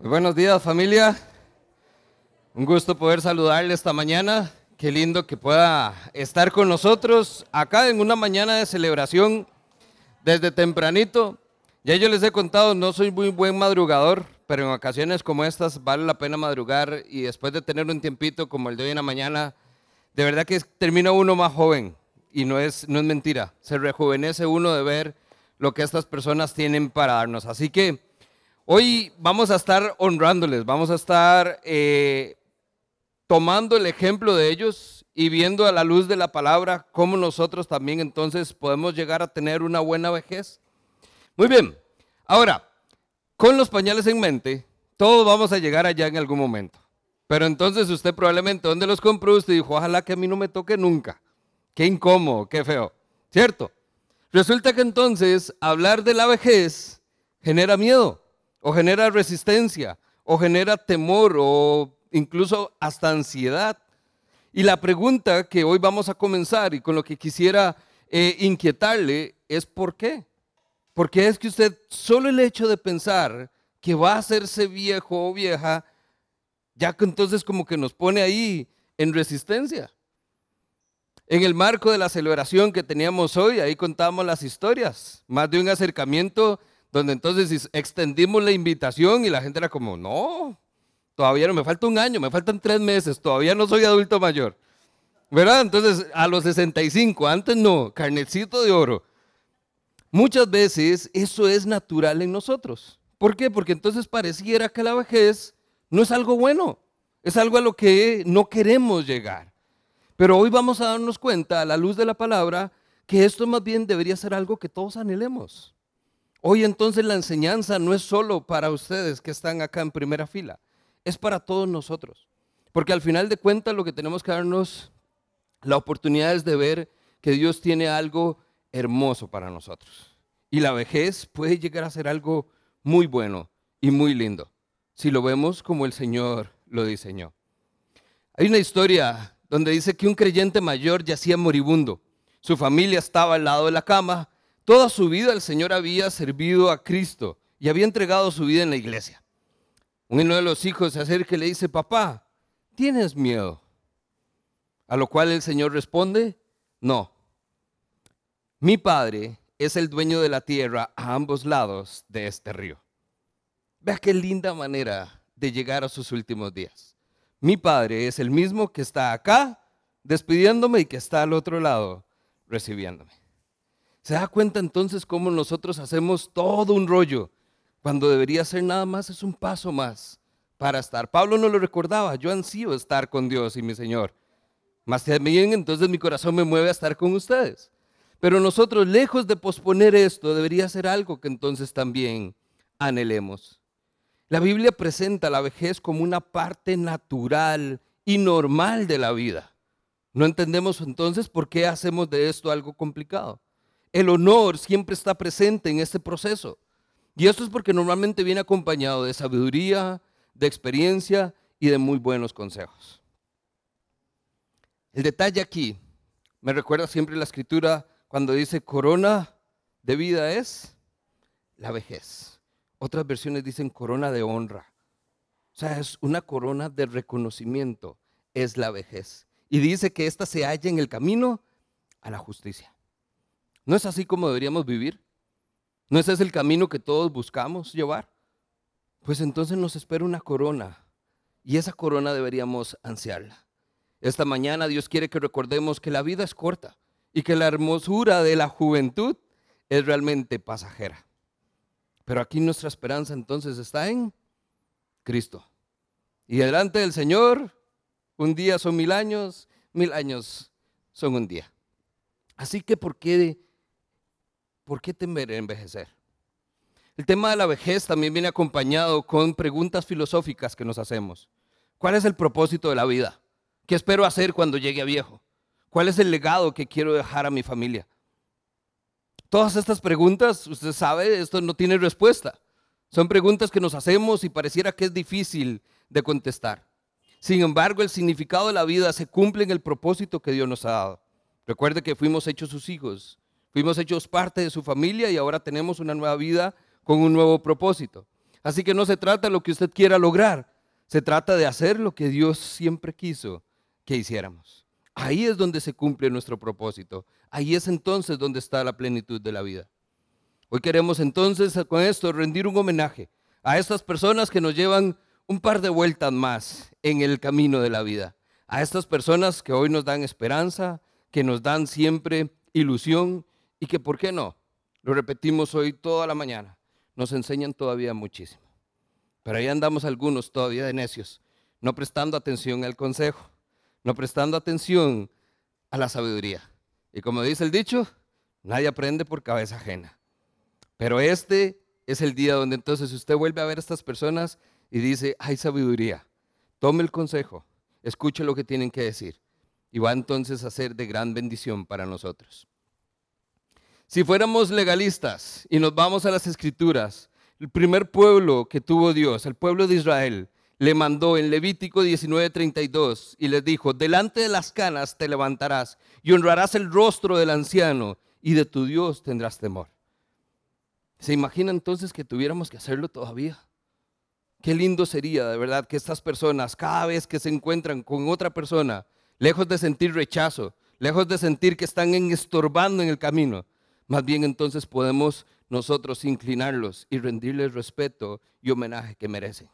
Muy buenos días familia. Un gusto poder saludarle esta mañana. Qué lindo que pueda estar con nosotros acá en una mañana de celebración desde tempranito. Ya yo les he contado, no soy muy buen madrugador, pero en ocasiones como estas vale la pena madrugar y después de tener un tiempito como el de hoy en la mañana, de verdad que termina uno más joven y no es, no es mentira. Se rejuvenece uno de ver lo que estas personas tienen para darnos. Así que hoy vamos a estar honrándoles, vamos a estar eh, tomando el ejemplo de ellos y viendo a la luz de la palabra cómo nosotros también entonces podemos llegar a tener una buena vejez. Muy bien, ahora, con los pañales en mente, todos vamos a llegar allá en algún momento. Pero entonces usted probablemente, ¿dónde los compró? Usted dijo, ojalá que a mí no me toque nunca. Qué incómodo, qué feo. ¿Cierto? Resulta que entonces hablar de la vejez genera miedo, o genera resistencia, o genera temor, o incluso hasta ansiedad. Y la pregunta que hoy vamos a comenzar y con lo que quisiera eh, inquietarle es ¿por qué? Porque es que usted solo el hecho de pensar que va a hacerse viejo o vieja, ya que entonces como que nos pone ahí en resistencia. En el marco de la celebración que teníamos hoy, ahí contamos las historias, más de un acercamiento donde entonces extendimos la invitación y la gente era como, no, todavía no, me falta un año, me faltan tres meses, todavía no soy adulto mayor. ¿Verdad? Entonces, a los 65, antes no, carnecito de oro. Muchas veces eso es natural en nosotros. ¿Por qué? Porque entonces pareciera que la vejez no es algo bueno, es algo a lo que no queremos llegar. Pero hoy vamos a darnos cuenta, a la luz de la palabra, que esto más bien debería ser algo que todos anhelemos. Hoy entonces la enseñanza no es solo para ustedes que están acá en primera fila, es para todos nosotros. Porque al final de cuentas lo que tenemos que darnos la oportunidad es de ver que Dios tiene algo hermoso para nosotros. Y la vejez puede llegar a ser algo muy bueno y muy lindo, si lo vemos como el Señor lo diseñó. Hay una historia donde dice que un creyente mayor yacía moribundo. Su familia estaba al lado de la cama. Toda su vida el Señor había servido a Cristo y había entregado su vida en la iglesia. Uno de los hijos se acerca y le dice, papá, ¿tienes miedo? A lo cual el Señor responde, no. Mi padre es el dueño de la tierra a ambos lados de este río. Vea qué linda manera de llegar a sus últimos días. Mi Padre es el mismo que está acá despidiéndome y que está al otro lado recibiéndome. ¿Se da cuenta entonces cómo nosotros hacemos todo un rollo cuando debería ser nada más es un paso más para estar? Pablo no lo recordaba, yo ansío estar con Dios y mi Señor. Más bien entonces mi corazón me mueve a estar con ustedes. Pero nosotros, lejos de posponer esto, debería ser algo que entonces también anhelemos. La Biblia presenta la vejez como una parte natural y normal de la vida. No entendemos entonces por qué hacemos de esto algo complicado. El honor siempre está presente en este proceso. Y esto es porque normalmente viene acompañado de sabiduría, de experiencia y de muy buenos consejos. El detalle aquí me recuerda siempre la escritura cuando dice corona de vida es la vejez. Otras versiones dicen corona de honra. O sea, es una corona de reconocimiento, es la vejez. Y dice que ésta se halla en el camino a la justicia. ¿No es así como deberíamos vivir? ¿No ese es el camino que todos buscamos llevar? Pues entonces nos espera una corona y esa corona deberíamos ansiarla. Esta mañana Dios quiere que recordemos que la vida es corta y que la hermosura de la juventud es realmente pasajera. Pero aquí nuestra esperanza entonces está en Cristo. Y delante del Señor, un día son mil años, mil años son un día. Así que, ¿por qué, por qué temer envejecer? El tema de la vejez también viene acompañado con preguntas filosóficas que nos hacemos. ¿Cuál es el propósito de la vida? ¿Qué espero hacer cuando llegue a viejo? ¿Cuál es el legado que quiero dejar a mi familia? Todas estas preguntas, usted sabe, esto no tiene respuesta. Son preguntas que nos hacemos y pareciera que es difícil de contestar. Sin embargo, el significado de la vida se cumple en el propósito que Dios nos ha dado. Recuerde que fuimos hechos sus hijos, fuimos hechos parte de su familia y ahora tenemos una nueva vida con un nuevo propósito. Así que no se trata de lo que usted quiera lograr, se trata de hacer lo que Dios siempre quiso que hiciéramos. Ahí es donde se cumple nuestro propósito. Ahí es entonces donde está la plenitud de la vida. Hoy queremos entonces con esto rendir un homenaje a estas personas que nos llevan un par de vueltas más en el camino de la vida. A estas personas que hoy nos dan esperanza, que nos dan siempre ilusión y que, ¿por qué no? Lo repetimos hoy toda la mañana. Nos enseñan todavía muchísimo. Pero ahí andamos algunos todavía de necios, no prestando atención al consejo, no prestando atención a la sabiduría. Y como dice el dicho, nadie aprende por cabeza ajena. Pero este es el día donde entonces usted vuelve a ver a estas personas y dice, hay sabiduría, tome el consejo, escuche lo que tienen que decir y va entonces a ser de gran bendición para nosotros. Si fuéramos legalistas y nos vamos a las escrituras, el primer pueblo que tuvo Dios, el pueblo de Israel, le mandó en Levítico 19:32 y les dijo, delante de las canas te levantarás y honrarás el rostro del anciano y de tu Dios tendrás temor. ¿Se imagina entonces que tuviéramos que hacerlo todavía? Qué lindo sería, de verdad, que estas personas, cada vez que se encuentran con otra persona, lejos de sentir rechazo, lejos de sentir que están estorbando en el camino, más bien entonces podemos nosotros inclinarlos y rendirles respeto y homenaje que merecen.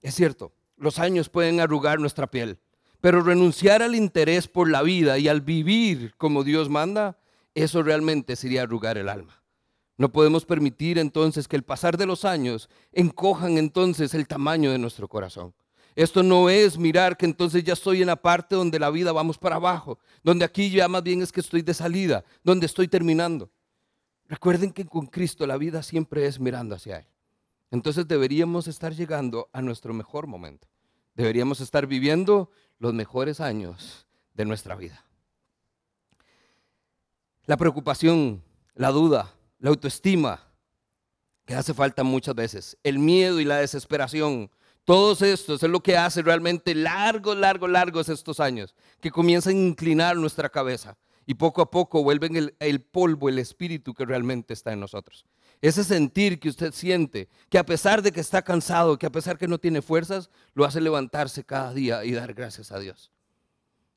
Es cierto, los años pueden arrugar nuestra piel, pero renunciar al interés por la vida y al vivir como Dios manda, eso realmente sería arrugar el alma. No podemos permitir entonces que el pasar de los años encojan entonces el tamaño de nuestro corazón. Esto no es mirar que entonces ya estoy en la parte donde la vida vamos para abajo, donde aquí ya más bien es que estoy de salida, donde estoy terminando. Recuerden que con Cristo la vida siempre es mirando hacia Él. Entonces deberíamos estar llegando a nuestro mejor momento. Deberíamos estar viviendo los mejores años de nuestra vida. La preocupación, la duda, la autoestima, que hace falta muchas veces, el miedo y la desesperación, todos estos es lo que hace realmente largos, largos, largos estos años, que comienzan a inclinar nuestra cabeza y poco a poco vuelven el, polvo, el espíritu que realmente está en nosotros. Ese sentir que usted siente, que a pesar de que está cansado, que a pesar que no tiene fuerzas, lo hace levantarse cada día y dar gracias a Dios.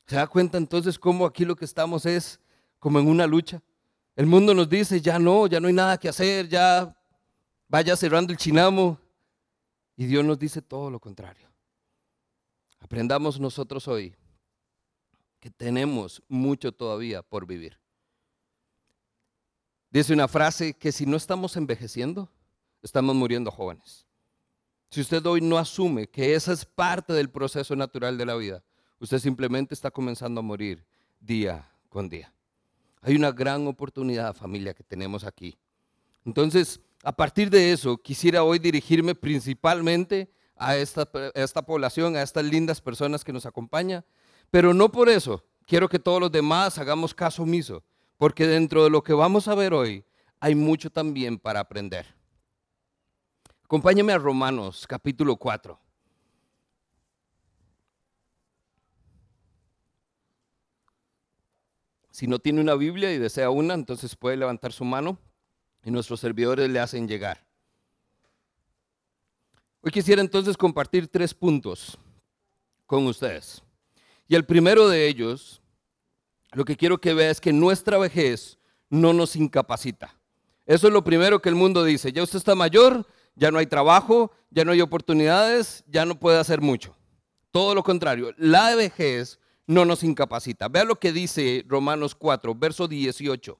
¿Se da cuenta entonces cómo aquí lo que estamos es como en una lucha? El mundo nos dice, ya no, ya no hay nada que hacer, ya vaya cerrando el chinamo. Y Dios nos dice todo lo contrario. Aprendamos nosotros hoy que tenemos mucho todavía por vivir. Dice una frase que si no estamos envejeciendo, estamos muriendo jóvenes. Si usted hoy no asume que esa es parte del proceso natural de la vida, usted simplemente está comenzando a morir día con día. Hay una gran oportunidad, familia, que tenemos aquí. Entonces, a partir de eso, quisiera hoy dirigirme principalmente a esta, población, a estas lindas personas que nos acompañan, pero no por eso quiero que todos los demás hagamos caso omiso, porque dentro de lo que vamos a ver hoy hay mucho también para aprender. Acompáñame a Romanos capítulo 4. Si no tiene una Biblia y desea una, entonces puede levantar su mano y nuestros servidores le hacen llegar. Hoy quisiera entonces compartir tres puntos con ustedes. Y el primero de ellos, lo que quiero que vea es que nuestra vejez no nos incapacita. Eso es lo primero que el mundo dice. Ya usted está mayor, ya no hay trabajo, ya no hay oportunidades, ya no puede hacer mucho. Todo lo contrario, la vejez no nos incapacita. Vea lo que dice Romanos 4, verso 18.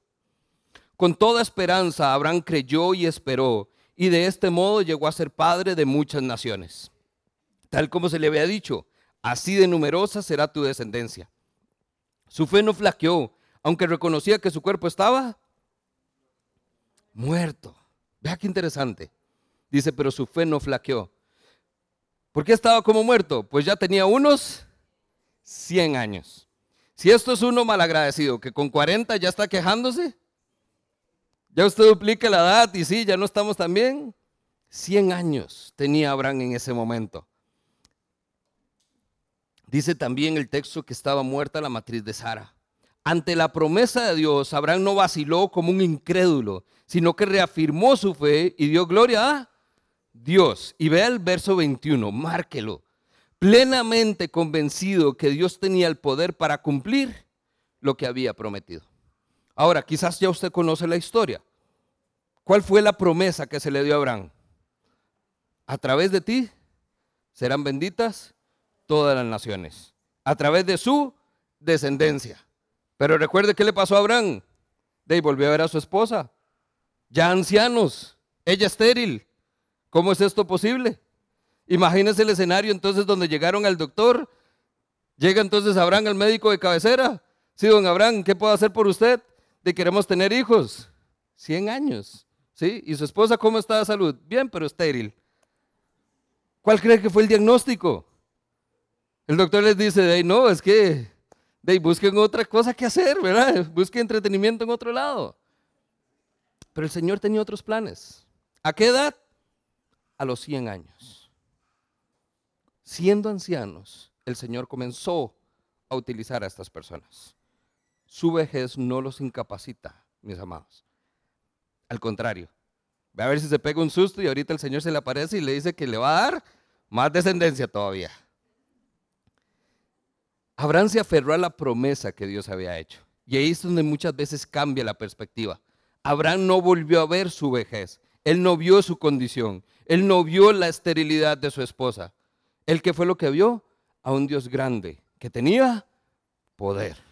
Con toda esperanza Abraham creyó y esperó, y de este modo llegó a ser padre de muchas naciones. Tal como se le había dicho, así de numerosa será tu descendencia. Su fe no flaqueó, aunque reconocía que su cuerpo estaba muerto. Vea qué interesante. Dice, pero su fe no flaqueó. ¿Por qué estaba como muerto? Pues ya tenía unos 100 años. Si esto es uno malagradecido, que con 40 ya está quejándose, ya usted duplica la edad y sí, ya no estamos tan bien. 100 años tenía Abraham en ese momento. Dice también el texto que estaba muerta la matriz de Sara. Ante la promesa de Dios, Abraham no vaciló como un incrédulo, sino que reafirmó su fe y dio gloria Dios, y vea el verso 21, márquelo, plenamente convencido que Dios tenía el poder para cumplir lo que había prometido. Ahora, quizás ya usted conoce la historia. ¿Cuál fue la promesa que se le dio a Abraham? A través de ti serán benditas todas las naciones. A través de su descendencia. Pero recuerde qué le pasó a Abraham. De volvió a ver a su esposa. Ya ancianos. Ella estéril. ¿Cómo es esto posible? Imagínese el escenario entonces donde llegaron al doctor. Llega entonces Abraham al médico de cabecera. Sí, don Abraham, ¿qué puedo hacer por usted? De queremos tener hijos. 100 años. ¿Sí? ¿Y su esposa cómo está de salud? Bien, pero estéril. ¿Cuál cree que fue el diagnóstico? El doctor les dice, de no, es que de busquen otra cosa que hacer, ¿verdad? Busquen entretenimiento en otro lado. Pero el Señor tenía otros planes. ¿A qué edad? A los 100 años. Siendo ancianos, el Señor comenzó a utilizar a estas personas. Su vejez no los incapacita, mis amados. Al contrario, ve a ver si se pega un susto y ahorita el Señor se le aparece y le dice que le va a dar más descendencia todavía. Abraham se aferró a la promesa que Dios había hecho. Y ahí es donde muchas veces cambia la perspectiva. Abraham no volvió a ver su vejez. Él no vio su condición. Él no vio la esterilidad de su esposa. ¿Él qué fue lo que vio? A un Dios grande que tenía poder.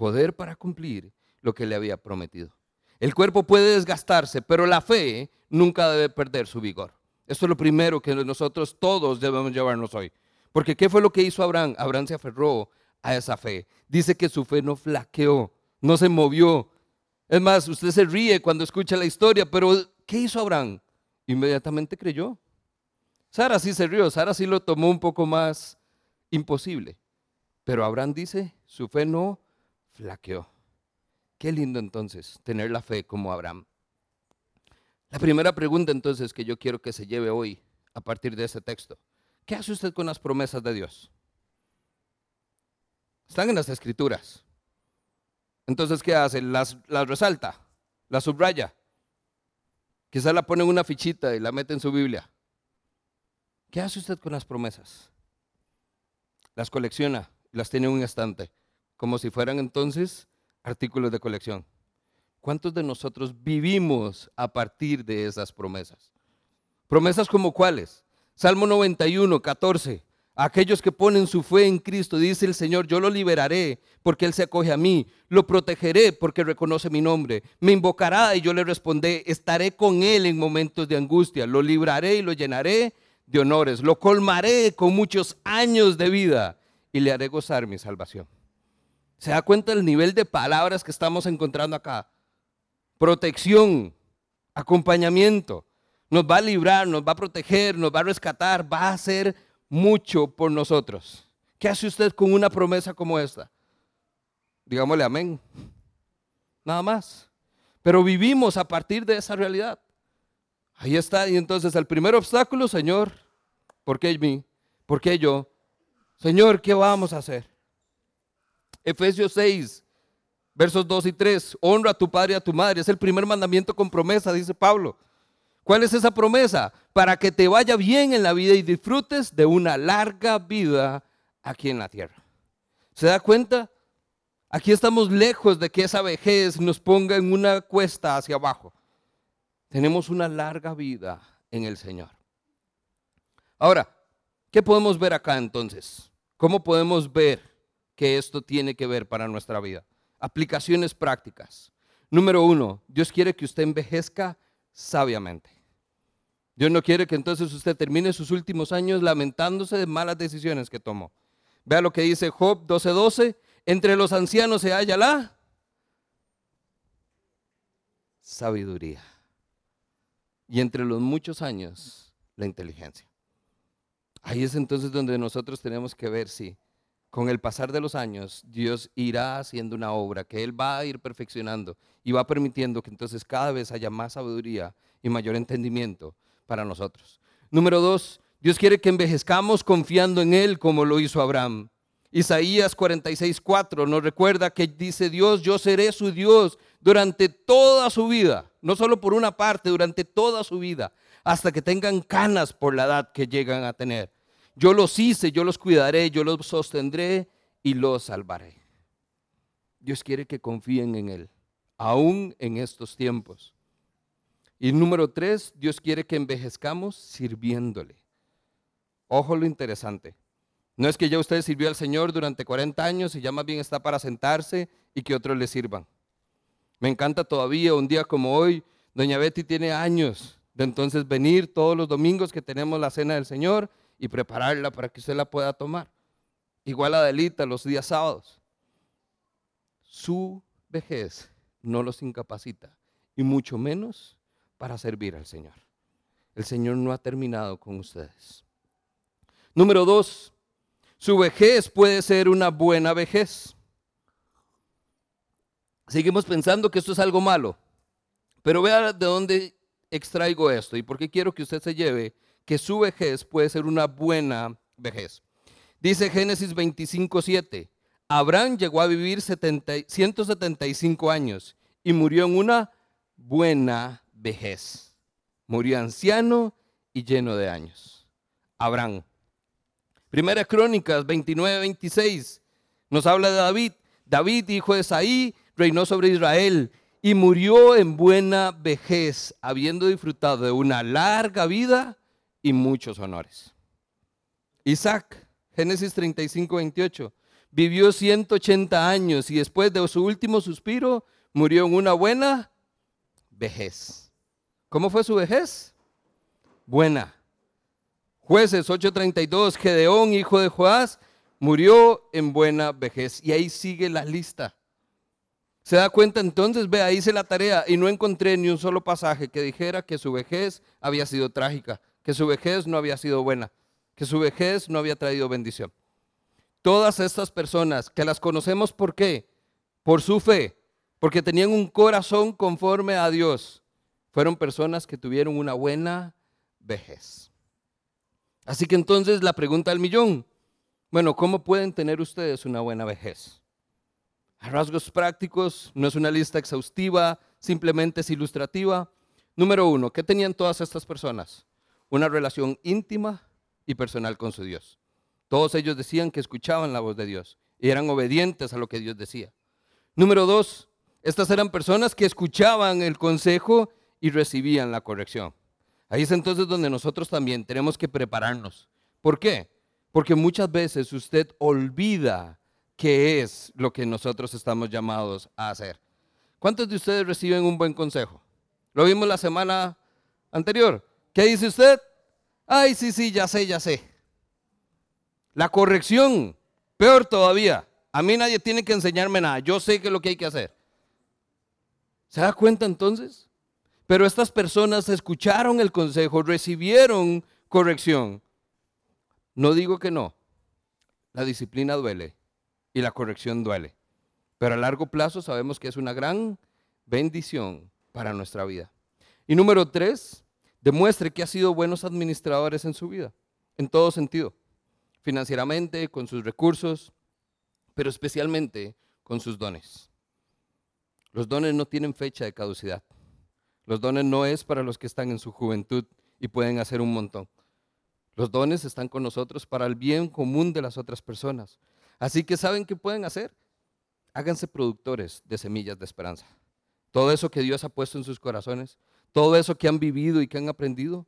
Poder para cumplir lo que le había prometido. El cuerpo puede desgastarse, pero la fe nunca debe perder su vigor. Esto es lo primero que nosotros todos debemos llevarnos hoy. Porque ¿qué fue lo que hizo Abraham? Abraham se aferró a esa fe. Dice que su fe no flaqueó, no se movió, es más, usted se ríe cuando escucha la historia, pero ¿qué hizo Abraham? Inmediatamente creyó. Sara sí se rió, Sara sí lo tomó un poco más imposible. Pero Abraham dice, su fe no flaqueó. Qué lindo entonces tener la fe como Abraham. La primera pregunta entonces que yo quiero que se lleve hoy a partir de este texto. ¿Qué hace usted con las promesas de Dios? Están en las escrituras. Entonces, ¿qué hace? Las, resalta, las subraya. Quizás la pone en una fichita y la mete en su Biblia. ¿Qué hace usted con las promesas? Las colecciona, las tiene en un estante, como si fueran entonces artículos de colección. ¿Cuántos de nosotros vivimos a partir de esas promesas? Promesas como cuáles? Salmo 91, 14 aquellos que ponen su fe en Cristo, dice el Señor, yo lo liberaré porque Él se acoge a mí, lo protegeré porque reconoce mi nombre, me invocará y yo le responderé, estaré con Él en momentos de angustia, lo libraré y lo llenaré de honores, lo colmaré con muchos años de vida y le haré gozar mi salvación. ¿Se da cuenta del nivel de palabras que estamos encontrando acá? Protección, acompañamiento, nos va a librar, nos va a proteger, nos va a rescatar, va a ser mucho por nosotros. ¿Qué hace usted con una promesa como esta? Digámosle amén. Nada más. Pero vivimos a partir de esa realidad. Ahí está. Y entonces el primer obstáculo, Señor, ¿por qué mí? ¿Por qué yo? Señor, ¿qué vamos a hacer? Efesios 6, versos 2 y 3. Honra a tu padre y a tu madre. Es el primer mandamiento con promesa, dice Pablo. ¿Cuál es esa promesa? Para que te vaya bien en la vida y disfrutes de una larga vida aquí en la tierra. ¿Se da cuenta? Aquí estamos lejos de que esa vejez nos ponga en una cuesta hacia abajo. Tenemos una larga vida en el Señor. Ahora, ¿qué podemos ver acá entonces? ¿Cómo podemos ver que esto tiene que ver para nuestra vida? Aplicaciones prácticas. Número uno, Dios quiere que usted envejezca sabiamente. Dios no quiere que entonces usted termine sus últimos años lamentándose de malas decisiones que tomó. Vea lo que dice Job 12:12, entre los ancianos se halla la sabiduría. Y entre los muchos años, la inteligencia. Ahí es entonces donde nosotros tenemos que ver si con el pasar de los años Dios irá haciendo una obra que Él va a ir perfeccionando y va permitiendo que entonces cada vez haya más sabiduría y mayor entendimiento para nosotros. Número dos, Dios quiere que envejezcamos confiando en Él como lo hizo Abraham. Isaías 46:4 nos recuerda que dice Dios, yo seré su Dios durante toda su vida, no solo por una parte, durante toda su vida. hasta que tengan canas por la edad que llegan a tener. Yo los hice, yo los cuidaré, yo los sostendré y los salvaré. Dios quiere que confíen en Él, aún en estos tiempos. Y número tres, Dios quiere que envejezcamos sirviéndole. Ojo lo interesante. No es que ya usted sirvió al Señor durante 40 años y ya más bien está para sentarse y que otros le sirvan. Me encanta todavía, un día como hoy, doña Betty tiene años de entonces venir todos los domingos que tenemos la cena del Señor y prepararla para que usted la pueda tomar. Igual Adelita los días sábados. Su vejez no los incapacita y mucho menos para servir al Señor. El Señor no ha terminado con ustedes. Número dos, su vejez puede ser una buena vejez. Seguimos pensando que esto es algo malo, pero vea de dónde extraigo esto y por qué quiero que usted se lleve que su vejez puede ser una buena vejez. Dice Génesis 25, 7. Abraham llegó a vivir 175 años y murió en una buena vejez. Murió anciano y lleno de años. Abraham. Primera Crónicas 29, 26 nos habla de David. David, hijo de Saí, reinó sobre Israel y murió en buena vejez, habiendo disfrutado de una larga vida y muchos honores. Isaac, Génesis 35, 28, vivió 180 años y después de su último suspiro murió en una buena vejez. ¿Cómo fue su vejez? Buena. Jueces 8:32, Gedeón, hijo de Joás, murió en buena vejez. Y ahí sigue la lista. Se da cuenta entonces, vea, hice la tarea y no encontré ni un solo pasaje que dijera que su vejez había sido trágica, que su vejez no había sido buena, que su vejez no había traído bendición. Todas estas personas que las conocemos, ¿por qué? Por su fe, porque tenían un corazón conforme a Dios, fueron personas que tuvieron una buena vejez. Así que entonces la pregunta del millón, bueno, ¿cómo pueden tener ustedes una buena vejez? A rasgos prácticos, no es una lista exhaustiva, simplemente es ilustrativa. Número uno, ¿qué tenían todas estas personas? Una relación íntima y personal con su Dios. Todos ellos decían que escuchaban la voz de Dios y eran obedientes a lo que Dios decía. Número dos, estas eran personas que escuchaban el consejo y recibían la corrección. Ahí es entonces donde nosotros también tenemos que prepararnos. ¿Por qué? Porque muchas veces usted olvida qué es lo que nosotros estamos llamados a hacer. ¿Cuántos de ustedes reciben un buen consejo? Lo vimos la semana anterior. ¿Qué dice usted? Ay, sí, sí, ya sé, ya sé. La corrección, peor todavía. A mí nadie tiene que enseñarme nada. Yo sé qué es lo que hay que hacer. ¿Se da cuenta entonces? Pero estas personas escucharon el consejo, recibieron corrección. No digo que no. La disciplina duele y la corrección duele. Pero a largo plazo sabemos que es una gran bendición para nuestra vida. Y número tres, demuestre que ha sido buenos administradores en su vida, en todo sentido. Financieramente, con sus recursos, pero especialmente con sus dones. Los dones no tienen fecha de caducidad. Los dones no es para los que están en su juventud y pueden hacer un montón. Los dones están con nosotros para el bien común de las otras personas. Así que ¿saben qué pueden hacer? Háganse productores de semillas de esperanza. Todo eso que Dios ha puesto en sus corazones, todo eso que han vivido y que han aprendido,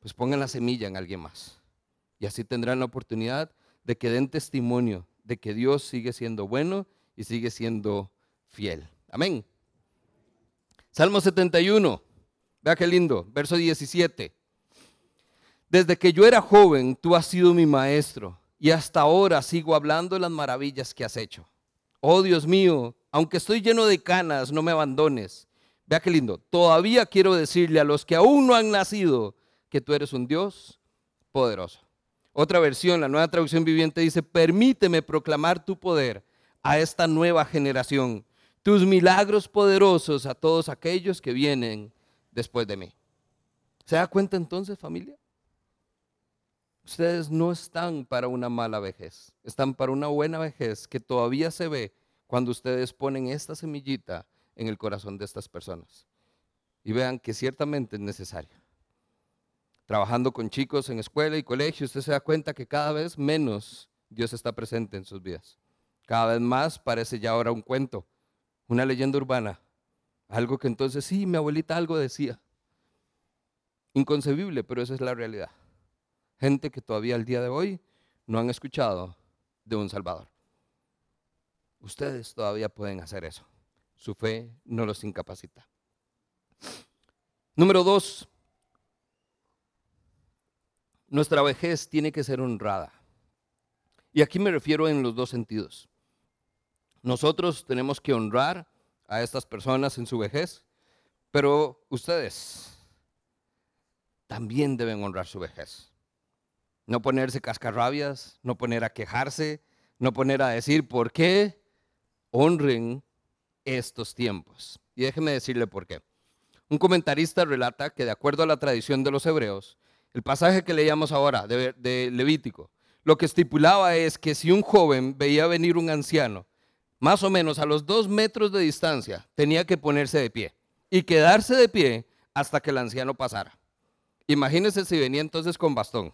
pues pongan la semilla en alguien más. Y así tendrán la oportunidad de que den testimonio de que Dios sigue siendo bueno y sigue siendo fiel. Amén. Salmo 71, vea qué lindo, verso 17. Desde que yo era joven, tú has sido mi maestro y hasta ahora sigo hablando de las maravillas que has hecho. Oh Dios mío, aunque estoy lleno de canas, no me abandones. Vea qué lindo. Todavía quiero decirle a los que aún no han nacido que tú eres un Dios poderoso. Otra versión, la nueva traducción viviente dice, permíteme proclamar tu poder a esta nueva generación tus milagros poderosos a todos aquellos que vienen después de mí. ¿Se da cuenta entonces, familia? Ustedes no están para una mala vejez, están para una buena vejez que todavía se ve cuando ustedes ponen esta semillita en el corazón de estas personas y vean que ciertamente es necesario. trabajando con chicos en escuela y colegio, usted se da cuenta que cada vez menos Dios está presente en sus vidas. Cada vez más parece ya ahora un cuento, una leyenda urbana, algo que entonces sí, mi abuelita algo decía. Inconcebible, pero esa es la realidad. Gente que todavía al día de hoy no han escuchado de un Salvador. Ustedes todavía pueden hacer eso. Su fe no los incapacita. Número dos, nuestra vejez tiene que ser honrada. Y aquí me refiero en los dos sentidos. Nosotros tenemos que honrar a estas personas en su vejez, pero ustedes también deben honrar su vejez. No ponerse cascarrabias, no poner a quejarse, no poner a decir por qué honren estos tiempos. Y déjeme decirle por qué. Un comentarista relata que de acuerdo a la tradición de los hebreos, el pasaje que leíamos ahora de, de Levítico, lo que estipulaba es que si un joven veía venir un anciano, más o menos a los dos metros de distancia, tenía que ponerse de pie y quedarse de pie hasta que el anciano pasara. Imagínese si venía entonces con bastón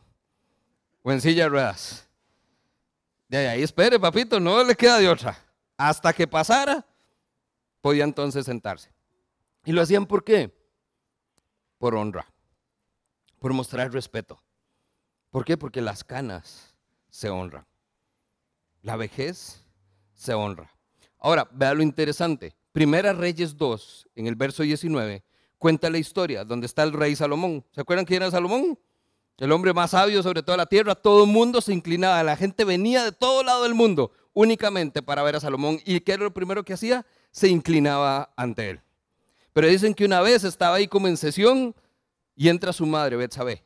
o en silla de ruedas. De ahí espere, papito, no le queda de otra. Hasta que pasara, podía entonces sentarse. ¿Y lo hacían por qué? Por honra, por mostrar respeto. ¿Por qué? Porque las canas se honran. La vejez se honra. Ahora, vea lo interesante. Primera Reyes 2, en el verso 19, cuenta la historia donde está el rey Salomón. ¿Se acuerdan quién era Salomón? El hombre más sabio sobre toda la tierra. Todo el mundo se inclinaba. La gente venía de todo lado del mundo únicamente para ver a Salomón. ¿Y qué era lo primero que hacía? Se inclinaba ante él. Pero dicen que una vez estaba ahí como en sesión y entra su madre, Betsabé.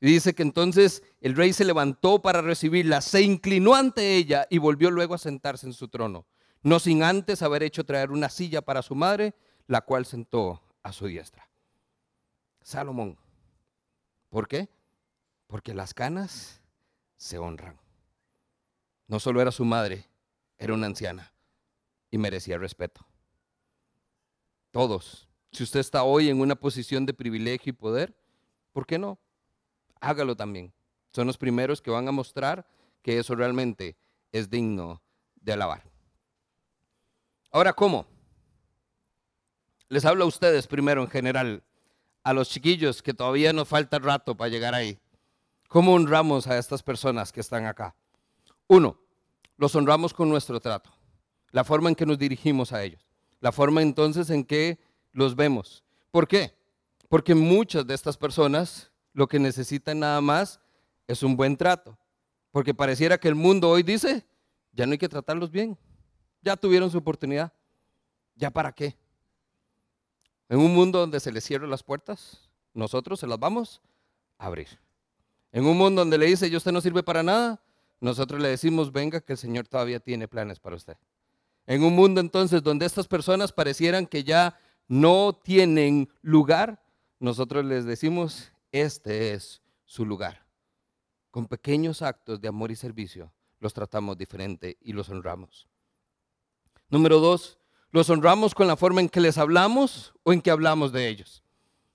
Y dice que entonces el rey se levantó para recibirla, se inclinó ante ella y volvió luego a sentarse en su trono, no sin antes haber hecho traer una silla para su madre, la cual sentó a su diestra. Salomón. ¿Por qué? Porque las canas se honran. No solo era su madre, era una anciana y merecía respeto. Todos. Si usted está hoy en una posición de privilegio y poder, ¿por qué no? Hágalo también. Son los primeros que van a mostrar que eso realmente es digno de alabar. Ahora, ¿cómo? Les hablo a ustedes primero en general, a los chiquillos que todavía nos falta rato para llegar ahí. ¿Cómo honramos a estas personas que están acá? Uno, los honramos con nuestro trato, la forma en que nos dirigimos a ellos la forma entonces en que los vemos. ¿Por qué? Porque muchas de estas personas lo que necesitan nada más es un buen trato. Porque pareciera que el mundo hoy dice, ya no hay que tratarlos bien. Ya tuvieron su oportunidad. ¿Ya para qué? En un mundo donde se les cierran las puertas, nosotros se las vamos a abrir. En un mundo donde le dice, yo usted no sirve para nada, nosotros le decimos, venga, que el Señor todavía tiene planes para usted. En un mundo entonces donde estas personas parecieran que ya no tienen lugar, nosotros les decimos, este es su lugar. Con pequeños actos de amor y servicio los tratamos diferente y los honramos. Número dos, los honramos con la forma en que les hablamos o en que hablamos de ellos.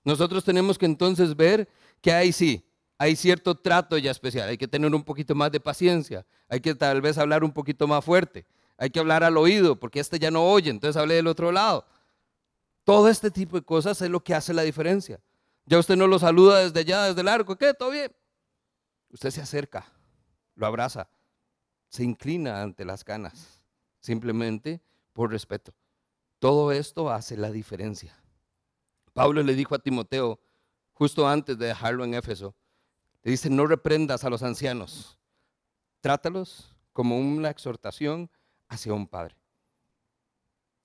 Nosotros tenemos que entonces ver que ahí sí, hay cierto trato ya especial, hay que tener un poquito más de paciencia, hay que tal vez hablar un poquito más fuerte, hay que hablar al oído, porque este ya no oye, entonces hable del otro lado. Todo este tipo de cosas es lo que hace la diferencia. Ya usted no lo saluda desde allá, desde el arco, ¿qué? ¿Todo bien? Usted se acerca, lo abraza, se inclina ante las canas, simplemente por respeto. Todo esto hace la diferencia. Pablo le dijo a Timoteo, justo antes de dejarlo en Éfeso, le dice, no reprendas a los ancianos, trátalos como una exhortación hacia un padre.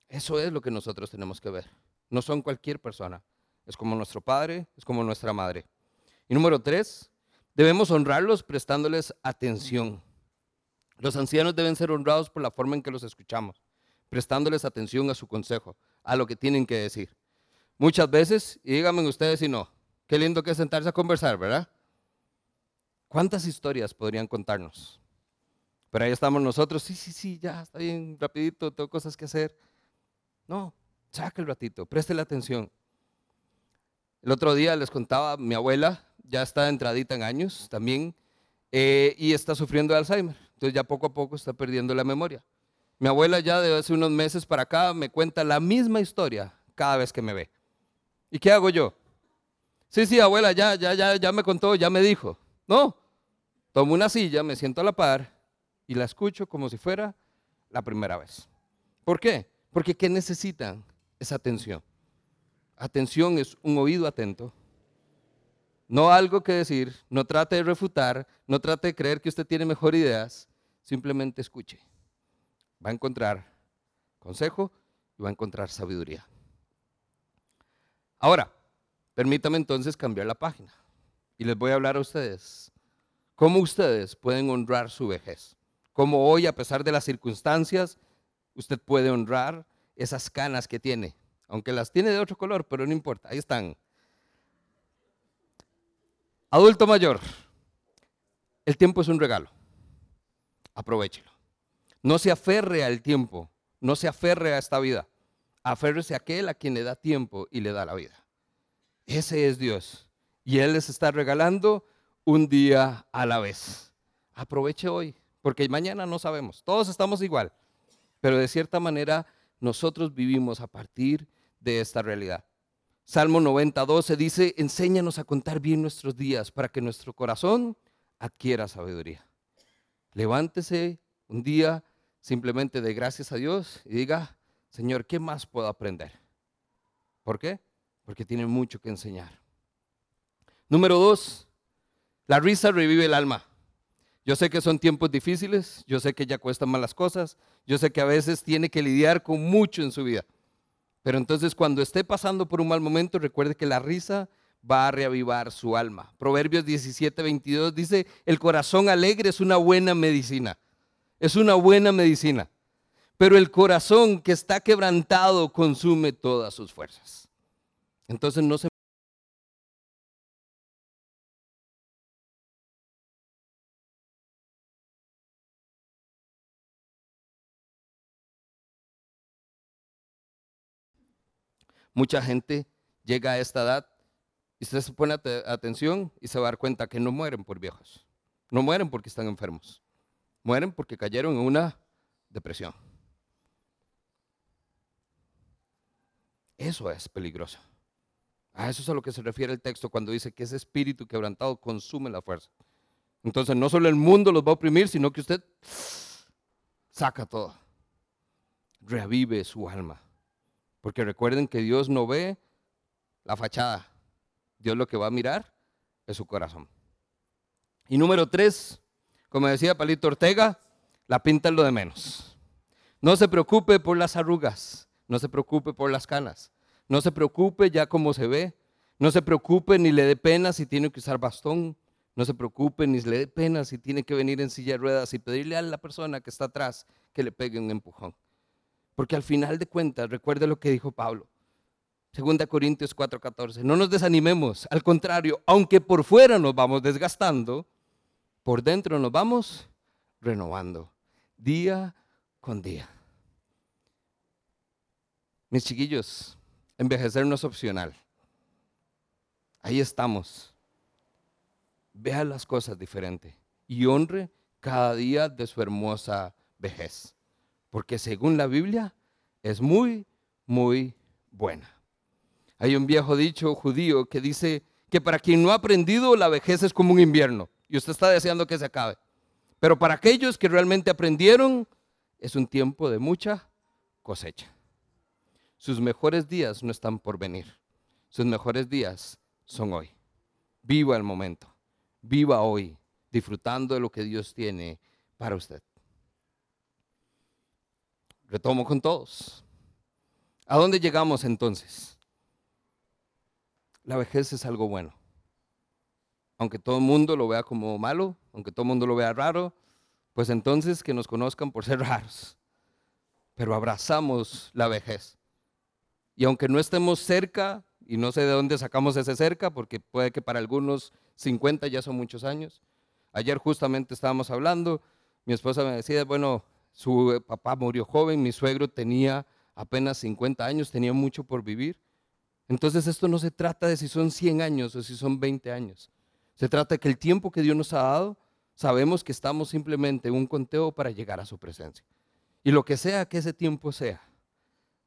Eso es lo que nosotros tenemos que ver. No son cualquier persona. Es como nuestro padre, es como nuestra madre. Y número tres, debemos honrarlos prestándoles atención. Los ancianos deben ser honrados por la forma en que los escuchamos, prestándoles atención a su consejo, a lo que tienen que decir. Muchas veces, y díganme ustedes si no, qué lindo que es sentarse a conversar, ¿verdad? ¿Cuántas historias podrían contarnos? Pero ahí estamos nosotros, sí, sí, sí, ya, está bien, rapidito, tengo cosas que hacer. No, saque el ratito, preste la atención. El otro día les contaba, mi abuela ya está entradita en años también eh, y está sufriendo de Alzheimer. Entonces ya poco a poco está perdiendo la memoria. Mi abuela ya de hace unos meses para acá me cuenta la misma historia cada vez que me ve. ¿Y qué hago yo? Sí, sí, abuela, ya, ya, ya, ya me contó, ya me dijo. No, tomo una silla, me siento a la par y la escucho como si fuera la primera vez. ¿Por qué? Porque ¿qué necesitan? Esa atención. Atención es un oído atento. No algo que decir, no trate de refutar, no trate de creer que usted tiene mejor ideas, simplemente escuche. Va a encontrar consejo y va a encontrar sabiduría. Ahora, permítame entonces cambiar la página y les voy a hablar a ustedes cómo ustedes pueden honrar su vejez. Cómo hoy, a pesar de las circunstancias, usted puede honrar esas canas que tiene, aunque las tiene de otro color, pero no importa, ahí están. Adulto mayor, el tiempo es un regalo, aprovechelo. No se aferre al tiempo, no se aferre a esta vida, aférrese a aquel a quien le da tiempo y le da la vida. Ese es Dios. Y Él les está regalando un día a la vez. Aproveche hoy, porque mañana no sabemos. Todos estamos igual. Pero de cierta manera nosotros vivimos a partir de esta realidad. Salmo 90, 12 dice, enséñanos a contar bien nuestros días para que nuestro corazón adquiera sabiduría. Levántese un día simplemente de gracias a Dios y diga, Señor, ¿qué más puedo aprender? ¿Por qué? Porque tiene mucho que enseñar. Número dos, la risa revive el alma. Yo sé que son tiempos difíciles, yo sé que ya cuestan malas cosas, yo sé que a veces tiene que lidiar con mucho en su vida. Pero entonces cuando esté pasando por un mal momento, recuerde que la risa va a reavivar su alma. Proverbios 17, 22 dice, el corazón alegre es una buena medicina. Es una buena medicina. Pero el corazón que está quebrantado consume todas sus fuerzas. Entonces no se Mucha gente llega a esta edad y usted se pone atención y se va a dar cuenta que no mueren por viejos. No mueren porque están enfermos. Mueren porque cayeron en una depresión. Eso es peligroso. A eso es a lo que se refiere el texto cuando dice que ese espíritu quebrantado consume la fuerza. Entonces no solo el mundo los va a oprimir, sino que usted saca todo. Revive su alma. Porque recuerden que Dios no ve la fachada. Dios lo que va a mirar es su corazón. Y número tres, como decía Palito Ortega, la pinta es lo de menos. No se preocupe por las arrugas, no se preocupe por las canas, no se preocupe ya como se ve, no se preocupe ni le dé pena si tiene que usar bastón, no se preocupe ni le dé pena si tiene que venir en silla de ruedas y pedirle a la persona que está atrás que le pegue un empujón. Porque al final de cuentas, recuerde lo que dijo Pablo. 2 Corintios 4:14. No nos desanimemos, al contrario, aunque por fuera nos vamos desgastando, por dentro nos vamos renovando, día con día. Mis chiquillos, envejecer no es opcional. Ahí estamos. Vea las cosas diferente y honre cada día de su hermosa vejez porque según la Biblia es muy, muy buena. Hay un viejo dicho judío que dice que para quien no ha aprendido, la vejez es como un invierno y usted está deseando que se acabe. Pero para aquellos que realmente aprendieron, es un tiempo de mucha cosecha. Sus mejores días no están por venir. Sus mejores días son hoy. Viva el momento. Viva hoy, disfrutando de lo que Dios tiene para usted. Retomo con todos. ¿A dónde llegamos entonces? La vejez es algo bueno. Aunque todo el mundo lo vea como malo, aunque todo el mundo lo vea raro, pues entonces que nos conozcan por ser raros. Pero abrazamos la vejez. Y aunque no estemos cerca, y no sé de dónde sacamos ese cerca, porque puede que para algunos 50 ya son muchos años. Ayer justamente estábamos hablando, mi esposa me decía, bueno, su papá murió joven, mi suegro tenía apenas 50 años, tenía mucho por vivir. Entonces esto no se trata de si son 100 años o si son 20 años. Se trata de que el tiempo que Dios nos ha dado, sabemos que estamos simplemente en un conteo para llegar a su presencia. Y lo que sea que ese tiempo sea,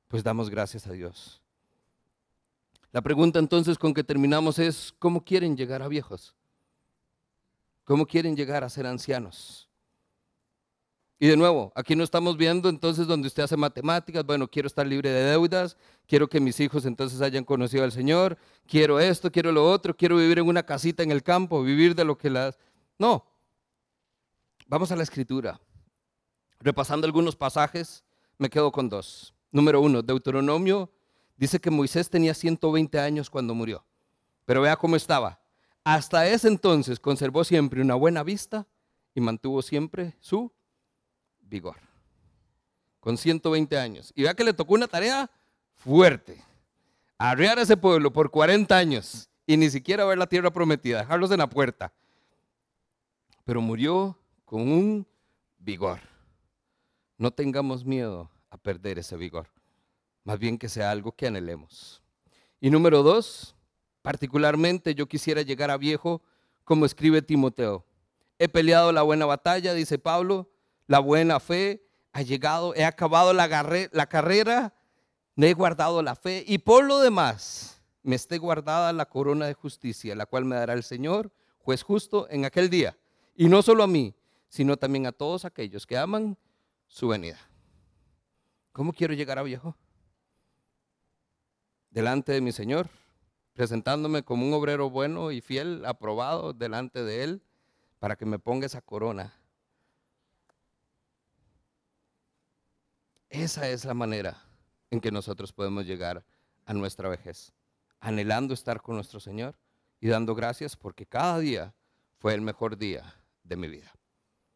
pues damos gracias a Dios. La pregunta entonces con que terminamos es, ¿cómo quieren llegar a viejos? ¿Cómo quieren llegar a ser ancianos? Y de nuevo, aquí no estamos viendo entonces donde usted hace matemáticas, bueno, quiero estar libre de deudas, quiero que mis hijos entonces hayan conocido al Señor, quiero esto, quiero lo otro, quiero vivir en una casita en el campo, vivir de lo que las... No, vamos a la escritura. Repasando algunos pasajes, me quedo con dos. Número uno, Deuteronomio dice que Moisés tenía 120 años cuando murió, pero vea cómo estaba. Hasta ese entonces conservó siempre una buena vista y mantuvo siempre su vigor. Con 120 años. Y vea que le tocó una tarea fuerte. Arrear a ese pueblo por 40 años y ni siquiera ver la tierra prometida, dejarlos en la puerta. Pero murió con un vigor. No tengamos miedo a perder ese vigor. Más bien que sea algo que anhelemos. Y número dos, particularmente yo quisiera llegar a viejo como escribe Timoteo. He peleado la buena batalla, dice Pablo, la buena fe, ha llegado, he acabado la, carrera, me he guardado la fe y por lo demás me esté guardada la corona de justicia, la cual me dará el Señor, juez justo, en aquel día. Y no solo a mí, sino también a todos aquellos que aman su venida. ¿Cómo quiero llegar a viejo? Delante de mi Señor, presentándome como un obrero bueno y fiel, aprobado delante de Él, para que me ponga esa corona Esa es la manera en que nosotros podemos llegar a nuestra vejez, anhelando estar con nuestro Señor y dando gracias porque cada día fue el mejor día de mi vida.